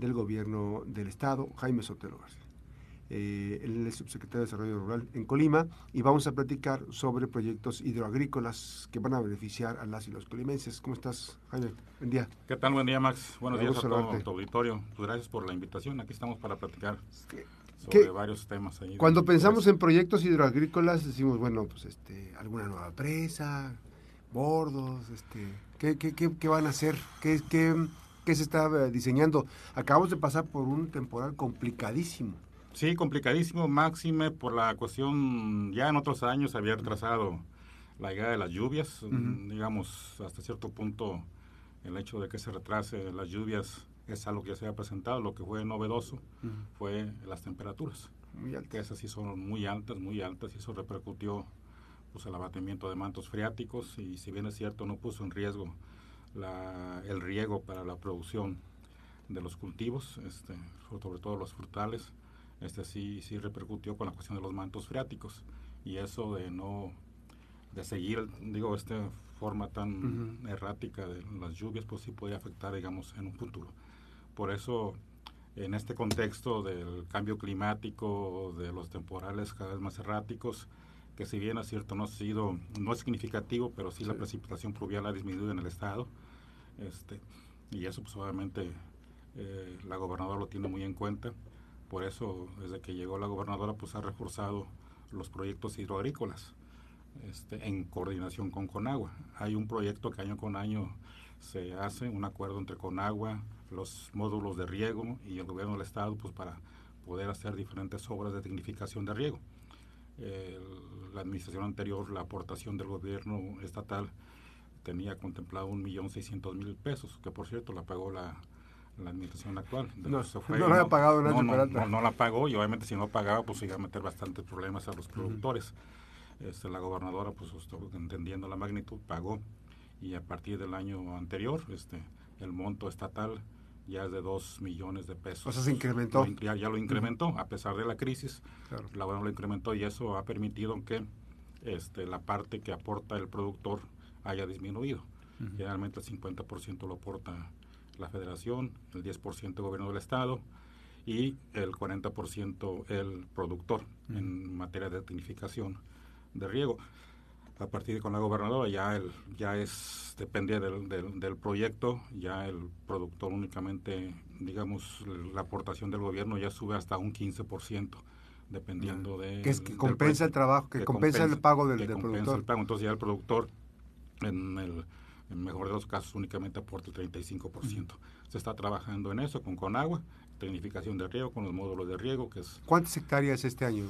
del Gobierno del Estado, Jaime Sotelo García. Eh, él es subsecretario de Desarrollo Rural en Colima y vamos a platicar sobre proyectos hidroagrícolas que van a beneficiar a las y los colimenses. ¿Cómo estás, Jaime? Buen día. ¿Qué tal? Buen día, Max. Buenos días a todo tu auditorio. Pues gracias por la invitación. Aquí estamos para platicar sobre varios temas. Ahí cuando pensamos en proyectos hidroagrícolas decimos, bueno, pues este, alguna nueva presa, bordos, este, ¿qué, qué, qué, qué van a hacer? ¿Qué, qué, ¿Qué se está eh, diseñando? Acabamos de pasar por un temporal complicadísimo. Sí, complicadísimo, máxime por la cuestión, ya en otros años había retrasado la llegada de las lluvias, digamos, hasta cierto punto el hecho de que se retrase las lluvias es algo que ya se había presentado, lo que fue novedoso fue las temperaturas, muy altas. que esas sí son muy altas, muy altas, y eso repercutió pues, el abatimiento de mantos freáticos, y si bien es cierto, no puso en riesgo la, el riego para la producción de los cultivos, este, sobre todo los frutales, este sí, sí repercutió con la cuestión de los mantos freáticos y eso de no, de seguir, digo, esta forma tan errática de las lluvias, pues sí puede afectar, digamos, en un futuro. Por eso, en este contexto del cambio climático, de los temporales cada vez más erráticos, que si bien es cierto no ha sido, no es significativo, pero sí, la precipitación pluvial ha disminuido en el estado, este, y eso pues obviamente eh, la gobernadora lo tiene muy en cuenta por eso, desde que llegó la gobernadora, pues ha reforzado los proyectos hidroagrícolas este, en coordinación con Conagua. Hay un proyecto que año con año se hace, un acuerdo entre Conagua, los módulos de riego y el gobierno del Estado, pues para poder hacer diferentes obras de dignificación de riego. La administración anterior, la aportación del gobierno estatal tenía contemplado un millón seiscientos mil pesos, que por cierto la pagó la la administración actual. No, no, la ha pagado no, no, la pagó y obviamente si no pagaba pues iba a meter bastantes problemas a los productores. este, la gobernadora pues entendiendo la magnitud pagó y a partir del año anterior este el monto estatal ya es de 2 millones de pesos. O sea, se incrementó. ya, lo incrementó a pesar de la crisis. La gobernadora lo incrementó y eso ha permitido que este, la parte que aporta el productor haya disminuido. Generalmente el 50% lo aporta la federación, el 10% el gobierno del estado y el 40% el productor en materia de tecnificación de riego. A partir de con la gobernadora ya el, ya es depende del, del, proyecto, ya el productor únicamente, digamos, la aportación del gobierno ya sube hasta un 15% dependiendo de... Que es que compensa el trabajo, que, compensa, el pago del, del productor. El pago. Entonces ya el productor en el en mejor de los casos únicamente aporta el 35%. Se está trabajando en eso con Conagua, tecnificación de riego, con los módulos de riego, que es... ¿Cuántas hectáreas este año?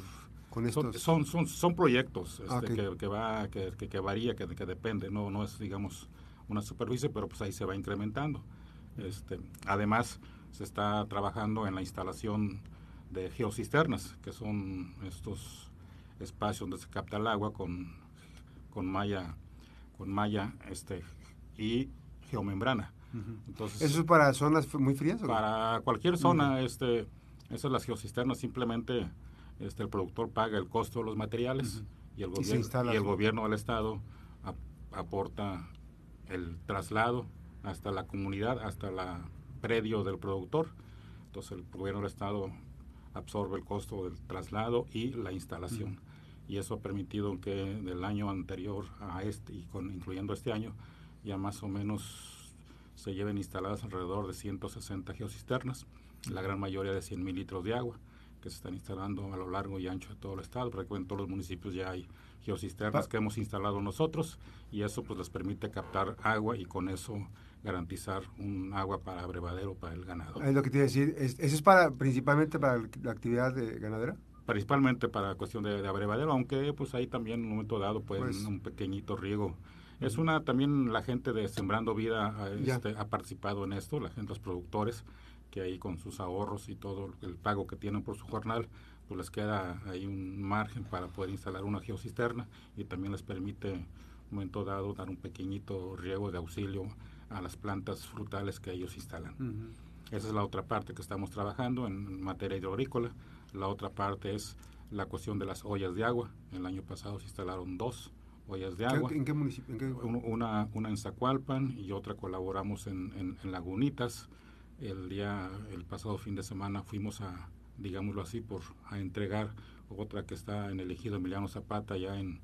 Con estos? Son, son, son, proyectos este, ah, que, va, que, que, varía, que, que depende, no, no es, digamos, una superficie, pero pues ahí se va incrementando. Este, además, se está trabajando en la instalación de geocisternas, que son estos espacios donde se capta el agua con, con malla, con malla este, y geomembrana. Entonces, ¿Eso es para zonas muy frías? Para cualquier zona, este, esas las geocisternas simplemente este, el productor paga el costo de los materiales y, el gobierno, y, el gobierno del estado aporta el traslado hasta la comunidad, hasta la predio del productor. Entonces el gobierno del estado absorbe el costo del traslado y la instalación. Y eso ha permitido que del año anterior a este, y con, incluyendo este año, ya más o menos se lleven instaladas alrededor de 160 geocisternas, la gran mayoría de 100 mil litros de agua que se están instalando a lo largo y ancho de todo el estado, porque en todos los municipios ya hay geocisternas que hemos instalado nosotros y eso pues les permite captar agua y con eso garantizar un agua para abrevadero para el ganado. Es lo que te iba a decir, ¿eso es para, principalmente para la actividad de ganadera? Principalmente para cuestión de, abrevadero, aunque pues ahí también en un momento dado pues, pues un pequeñito riego. Es una, también la gente de Sembrando Vida este, ha participado en esto, la gente, los productores, que ahí con sus ahorros y todo el pago que tienen por su jornal, pues les queda ahí un margen para poder instalar una geocisterna y también les permite, un momento dado, dar un pequeñito riego de auxilio a las plantas frutales que ellos instalan. Esa es la otra parte que estamos trabajando en materia hidroagrícola. La otra parte es la cuestión de las ollas de agua. El año pasado se instalaron dos ollas de agua. ¿En qué municipio? Una, una en Zacualpan y otra colaboramos en, en, Lagunitas. El día, el pasado fin de semana fuimos a, digámoslo así, por a entregar otra que está en el ejido Emiliano Zapata, ya en,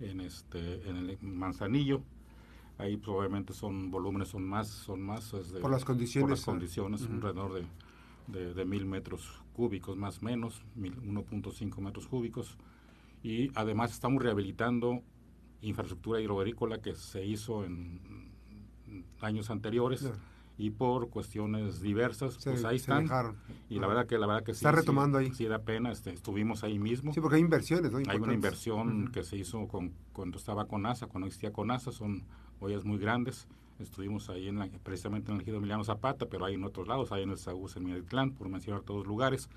en, este, en el Manzanillo. Ahí probablemente son volúmenes, son más, son más. Por las condiciones. Por las condiciones, alrededor de, de, mil metros cúbicos más o menos, 1.5 metros cúbicos. Y además estamos rehabilitando infraestructura hidroagrícola que se hizo en años anteriores y por cuestiones diversas, pues ahí están. Y la verdad que la verdad que sí. Está retomando ahí. Sí da pena, este, estuvimos ahí mismo. Sí, porque hay inversiones, ¿no? Hay una inversión que se hizo con, cuando estaba con NASA, cuando existía con NASA, son ollas muy grandes. Estuvimos ahí en precisamente en el ejido Emiliano Zapata, pero hay en otros lados, hay en el Saúl, en Mieditlán, por mencionar todos lugares.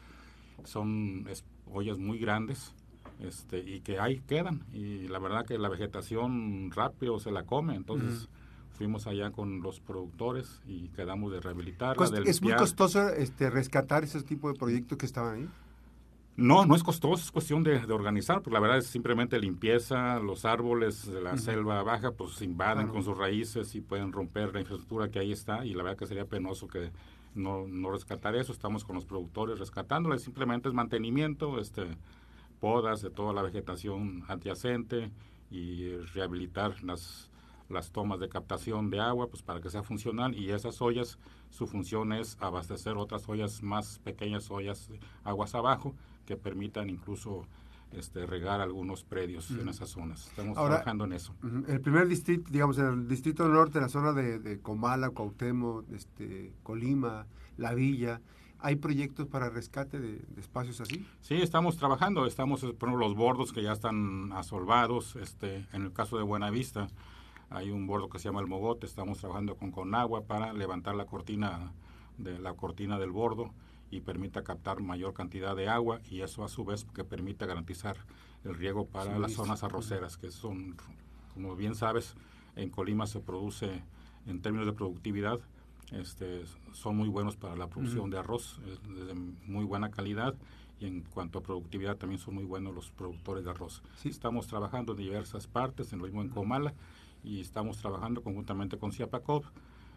Son ollas muy grandes este, y que ahí quedan. Y la verdad que la vegetación rápido se la come, entonces fuimos allá con los productores y quedamos de rehabilitar. ¿Es muy costoso este, rescatar ese tipo de proyectos que estaban ahí? No, no es costoso, es cuestión de, organizar, porque la verdad es simplemente limpieza, los árboles de la selva baja pues se invaden con sus raíces y pueden romper la infraestructura que ahí está y la verdad que sería penoso que no, no rescatar eso, estamos con los productores rescatándolo, simplemente es mantenimiento, este podas de toda la vegetación adyacente y rehabilitar las las tomas de captación de agua pues para que sea funcional y esas ollas su función es abastecer otras ollas más pequeñas ollas aguas abajo que permitan incluso este, regar algunos predios en esas zonas. Estamos trabajando en eso. El primer distrito, digamos, en el distrito norte, la zona de, Comala, Cuauhtémoc, este, Colima, La Villa, ¿hay proyectos para rescate de, espacios así? Sí, estamos trabajando. Estamos, por los bordos que ya están asolvados. Este, en el caso de Buenavista, hay un bordo que se llama el Mogote, estamos trabajando con Conagua para levantar la cortina de la cortina del bordo y permita captar mayor cantidad de agua y eso a su vez que permite garantizar el riego para las zonas arroceras que son como bien sabes en Colima se produce en términos de productividad este, son muy buenos para la producción de arroz de muy buena calidad y en cuanto a productividad también son muy buenos los productores de arroz. Estamos trabajando en diversas partes, en lo mismo en Comala, y estamos trabajando conjuntamente con CIAPACOP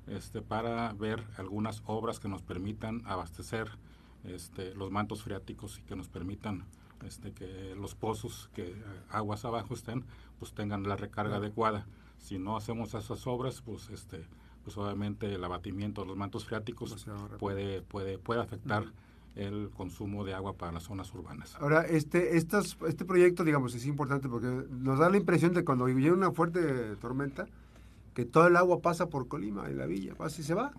este, para ver algunas obras que nos permitan abastecer este, los mantos freáticos y que nos permitan este, que los pozos que eh, aguas abajo estén, pues tengan la recarga adecuada. Si no hacemos esas obras, pues este, pues obviamente el abatimiento de los mantos freáticos puede, puede, puede afectar el consumo de agua para las zonas urbanas. Ahora, este, estas, este proyecto, digamos, es importante porque nos da la impresión de cuando viene una fuerte tormenta, que todo el agua pasa por Colima y la villa, pasa y se va.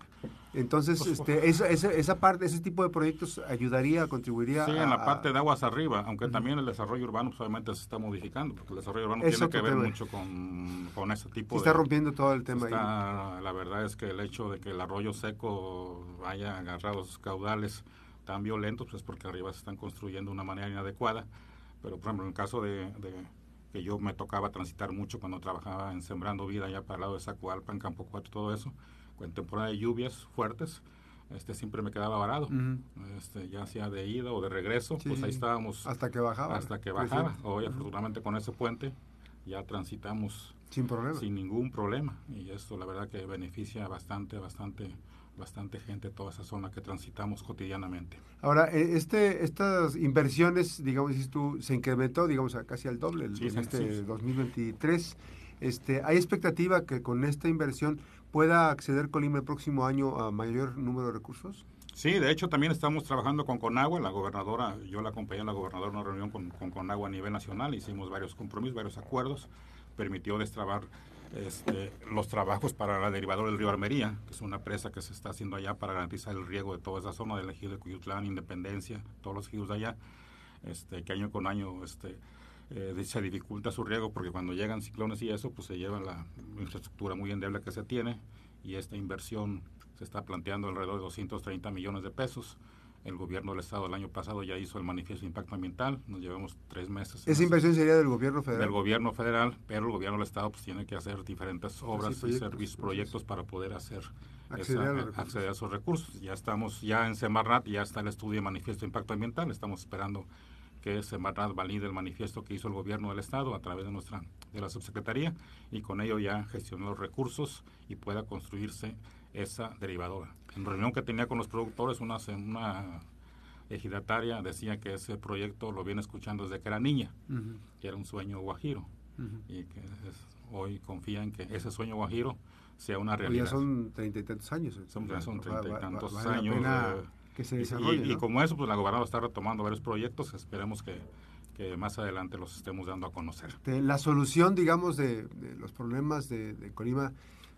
Entonces, este, esa, esa, parte, ese tipo de proyectos ayudaría, contribuiría sí, en la parte de aguas arriba, aunque también el desarrollo urbano pues, obviamente se está modificando, porque el desarrollo urbano tiene que ver mucho con, con ese tipo de... Está rompiendo todo el tema ahí. La verdad es que el hecho de que el arroyo seco haya agarrado sus caudales tan violentos, pues porque arriba se están construyendo de una manera inadecuada. Pero, por ejemplo, en el caso de, que yo me tocaba transitar mucho cuando trabajaba en Sembrando Vida allá para el lado de Zacualpa, en Campo Cuatro, todo eso, en temporada de lluvias fuertes, este siempre me quedaba varado, este, ya sea de ida o de regreso, pues ahí estábamos. Hasta que bajaba. Hasta que bajaba. Hoy, afortunadamente, con ese puente ya transitamos sin problema. Sin ningún problema. Y esto, la verdad, que beneficia bastante, bastante bastante gente toda esa zona que transitamos cotidianamente. Ahora, e, este, estas inversiones, digamos, tú, se incrementó, digamos, a casi al doble en este 2023. Este, ¿Hay expectativa que con esta inversión pueda acceder Colima el próximo año a mayor número de recursos? Sí, de hecho también estamos trabajando con Conagua, la gobernadora, yo la acompañé a la gobernadora en una reunión con, con Conagua a nivel nacional, hicimos varios compromisos, varios acuerdos, permitió destrabar este, los trabajos para la derivadora del río Armería, que es una presa que se está haciendo allá para garantizar el riego de toda esa zona del ejido de Cuyutlán, Independencia, todos los ejidos de allá, este, que año con año este, eh, se dificulta su riego porque cuando llegan ciclones y eso, pues se lleva la infraestructura muy endeble que se tiene y esta inversión se está planteando alrededor de 230 millones de pesos el gobierno del Estado el año pasado ya hizo el manifiesto de impacto ambiental, nos llevamos tres meses. ¿Esa inversión sería del gobierno federal? Del gobierno federal, pero el gobierno del Estado pues tiene que hacer diferentes obras y servicios, proyectos para poder hacer acceder, a, esos recursos. Ya estamos, ya en Semarnat ya está el estudio de manifiesto de impacto ambiental, estamos esperando que Semarnat valide el manifiesto que hizo el gobierno del Estado a través de nuestra de la subsecretaría y con ello ya gestione los recursos y pueda construirse esa derivadora. En reunión que tenía con los productores, una, una ejidataria decía que ese proyecto lo viene escuchando desde que era niña, que era un sueño guajiro, y que hoy confía en que ese sueño guajiro sea una realidad. ya son treinta y tantos años. Son, treinta y tantos años. que se desarrolle, y, como eso, pues la gobernadora está retomando varios proyectos, esperemos que, que más adelante los estemos dando a conocer. la solución, digamos, de, los problemas de, de Colima,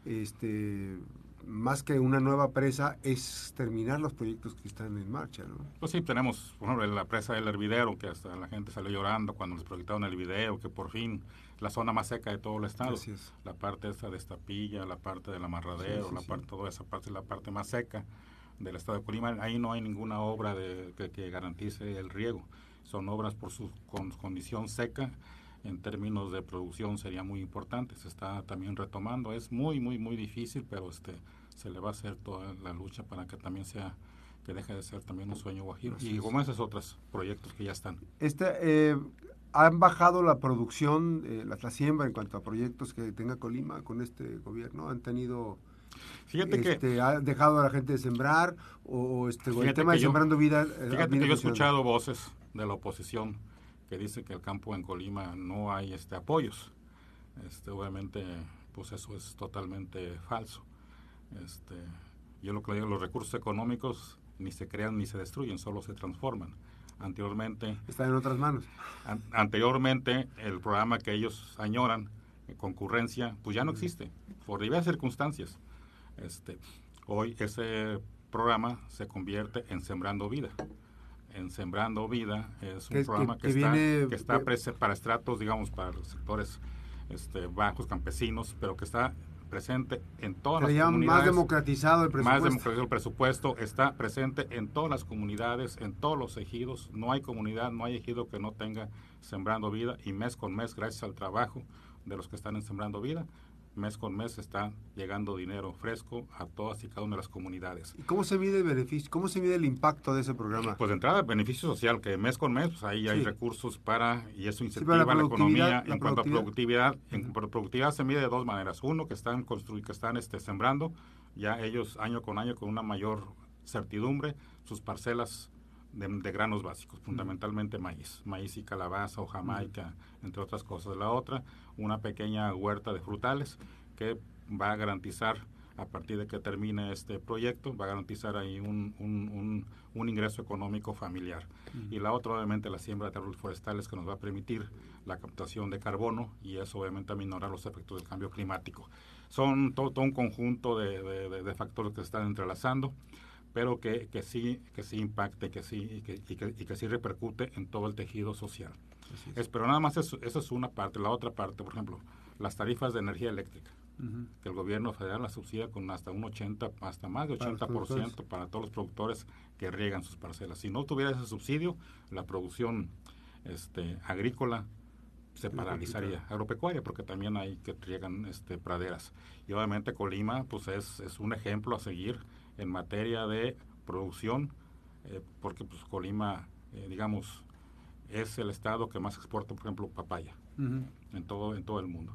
este más que una nueva presa, es terminar los proyectos que están en marcha, ¿no? Pues sí, tenemos, por ejemplo, la presa del Hervidero, que hasta la gente salió llorando cuando les proyectaron el video, que por fin la zona más seca de todo el estado, la parte esta de Estapilla, la parte del amarradero, la parte, toda esa parte es la parte más seca del estado de Colima, ahí no hay ninguna obra de, que, garantice el riego, son obras por su condición seca, en términos de producción sería muy importante, se está también retomando, es muy, muy, muy difícil, pero este se le va a hacer toda la lucha para que también sea que deje de ser también un sueño guajiro. y como esos otros proyectos que ya están. Este, eh, ¿Han bajado la producción, eh, la, siembra en cuanto a proyectos que tenga Colima con este gobierno? ¿Han tenido... Fíjate que este, ha dejado a la gente de sembrar o, este el tema de sembrando vida. Eh, fíjate que yo he escuchado voces de la oposición que dice que el campo en Colima no hay este apoyos. Este, obviamente, pues eso es totalmente falso. Este, yo lo que digo, los recursos económicos ni se crean ni se destruyen, solo se transforman. Anteriormente... Están en otras manos. anteriormente, el programa que ellos añoran, eh, concurrencia, pues ya no existe, por diversas circunstancias. Este, hoy ese programa se convierte en Sembrando Vida. En Sembrando Vida es un programa que, está, para estratos, digamos, para los sectores este, bajos, campesinos, pero que está presente en todas las comunidades. Más democratizado el presupuesto. Más democratizado el presupuesto, está presente en todas las comunidades, en todos los ejidos. No hay comunidad, no hay ejido que no tenga Sembrando Vida y mes con mes, gracias al trabajo de los que están en Sembrando Vida, mes con mes está llegando dinero fresco a todas y cada una de las comunidades. ¿Y cómo se mide el beneficio? ¿Cómo se mide el impacto de ese programa? Pues de entrada, beneficio social, que mes con mes, pues ahí hay recursos para, y eso incentiva la, economía. en cuanto a productividad, en productividad se mide de dos maneras. Uno, que están que están este, sembrando, ya ellos año con año con una mayor certidumbre, sus parcelas de, granos básicos, fundamentalmente maíz, maíz y calabaza o jamaica, entre otras cosas. La otra, una pequeña huerta de frutales que va a garantizar, a partir de que termine este proyecto, va a garantizar ahí un, un, un, ingreso económico familiar. Y la otra, obviamente, la siembra de árboles forestales que nos va a permitir la captación de carbono y eso obviamente aminorar los efectos del cambio climático. Son todo, un conjunto de, de, de factores que se están entrelazando pero que, que, sí, que sí impacte que sí, y, que, y, que, y que sí repercute en todo el tejido social. Es. pero nada más eso, eso, es una parte. La otra parte, por ejemplo, las tarifas de energía eléctrica, que el gobierno federal la subsidia con hasta un 80, hasta más de 80% para, para todos los productores que riegan sus parcelas. Si no tuviera ese subsidio, la producción este, agrícola se paralizaría, agropecuaria, porque también hay que riegan este, praderas. Y obviamente Colima pues es, es un ejemplo a seguir en materia de producción, eh, porque pues Colima, eh, digamos, es el estado que más exporta, por ejemplo, papaya en, todo, en todo el mundo.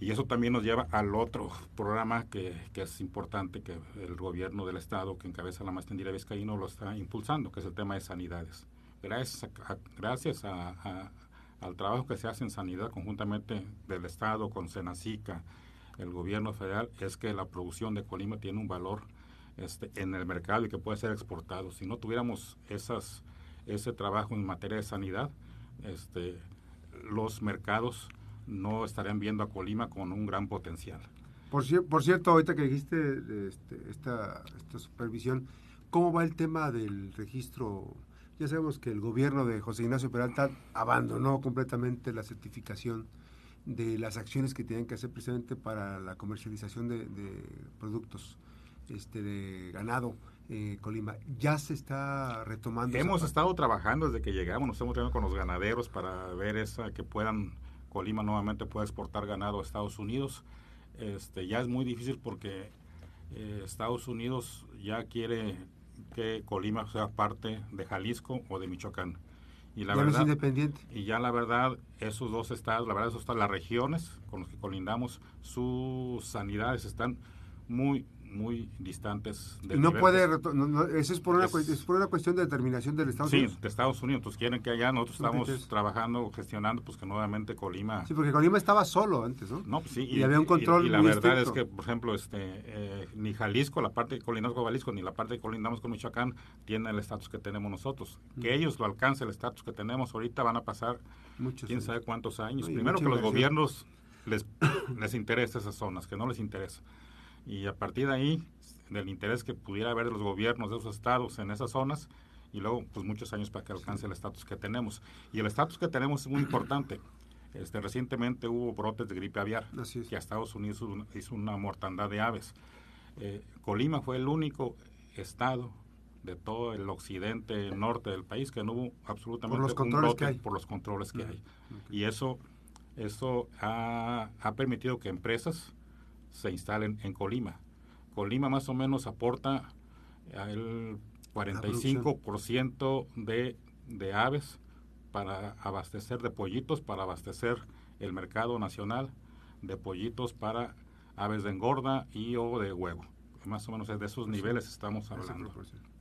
Y eso también nos lleva al otro programa que, que, es importante, que el gobierno del estado que encabeza la maestría Vizcaíno lo está impulsando, que es el tema de sanidades. Gracias, gracias a, al trabajo que se hace en sanidad conjuntamente del estado con Senacica, el gobierno federal, es que la producción de Colima tiene un valor este, en el mercado y que puede ser exportado. Si no tuviéramos esas, ese trabajo en materia de sanidad, este, los mercados no estarían viendo a Colima con un gran potencial. Por, cierto, ahorita que dijiste este, esta, supervisión, ¿cómo va el tema del registro? Ya sabemos que el gobierno de José Ignacio Peralta abandonó completamente la certificación de las acciones que tienen que hacer precisamente para la comercialización de productos este, de ganado eh, Colima. ¿Ya se está retomando? Hemos estado trabajando desde que llegamos, nos hemos reunido con los ganaderos para ver esa que puedan, Colima nuevamente pueda exportar ganado a Estados Unidos. Este, ya es muy difícil porque eh, Estados Unidos ya quiere que Colima sea parte de Jalisco o de Michoacán. Y la verdad, independiente. Y ya la verdad, esos dos estados, la verdad, esos están las regiones con los que colindamos, sus sanidades están muy, muy distantes. y no puede, eso es por, una, es, por una cuestión de determinación del Estados Unidos. Sí, de Estados Unidos. Entonces quieren que allá nosotros estamos trabajando, gestionando, pues que nuevamente Colima. Sí, porque Colima estaba solo antes, ¿no? No, pues sí. Y, había un control. Y, la verdad es que, por ejemplo, este eh, ni Jalisco, la parte de colinazgo con Jalisco, ni la parte de colindamos con Michoacán, tiene el estatus que tenemos nosotros. Que ellos lo alcancen, el estatus que tenemos ahorita, van a pasar Muchos quién sabe cuántos años. Primero que los gobiernos les, les interesa esas zonas, que no les interesa. Y a partir de ahí, del interés que pudiera haber de los gobiernos de esos estados en esas zonas, y luego pues muchos años para que alcance el estatus que tenemos. Y el estatus que tenemos es muy importante. Este, recientemente hubo brotes de gripe aviar, que a Estados Unidos hizo una mortandad de aves. Eh, Colima fue el único estado de todo el occidente, norte del país, que no hubo absolutamente por los controles que hay. por los controles que hay. Y eso, eso ha, permitido que empresas se instalen en Colima. Colima más o menos aporta el 45% de, de aves para abastecer de pollitos, para abastecer el mercado nacional de pollitos para aves de engorda y o de huevo. Más o menos de esos niveles estamos hablando.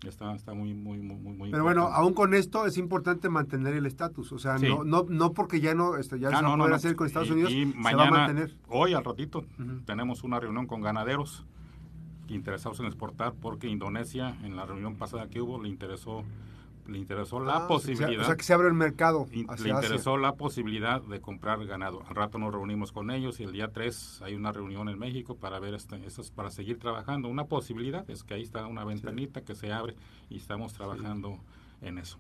Está, está muy, muy, muy, muy Pero bueno, aún con esto es importante mantener el estatus. O sea, no, no, no porque ya no, este, ya ah, se va a hacer con Estados Unidos, se va a mantener. Hoy al ratito tenemos una reunión con ganaderos interesados en exportar porque Indonesia en la reunión pasada que hubo le interesó le interesó la ah, posibilidad. O sea, que se abre el mercado. le interesó la posibilidad de comprar ganado. Al rato nos reunimos con ellos y el día 3 hay una reunión en México para ver este, para seguir trabajando. Una posibilidad es que ahí está una ventanita que se abre y estamos trabajando en eso.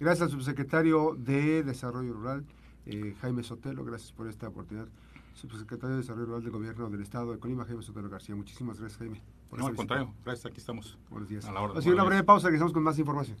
Gracias al subsecretario de Desarrollo Rural, eh, Jaime Sotelo, gracias por esta oportunidad. Subsecretario de Desarrollo Rural del Gobierno del Estado de Colima, Jaime Sotelo García. Muchísimas gracias, Jaime. No, al contrario, gracias, aquí estamos. Buenos días. A la hora. una breve pausa, que estamos con más información.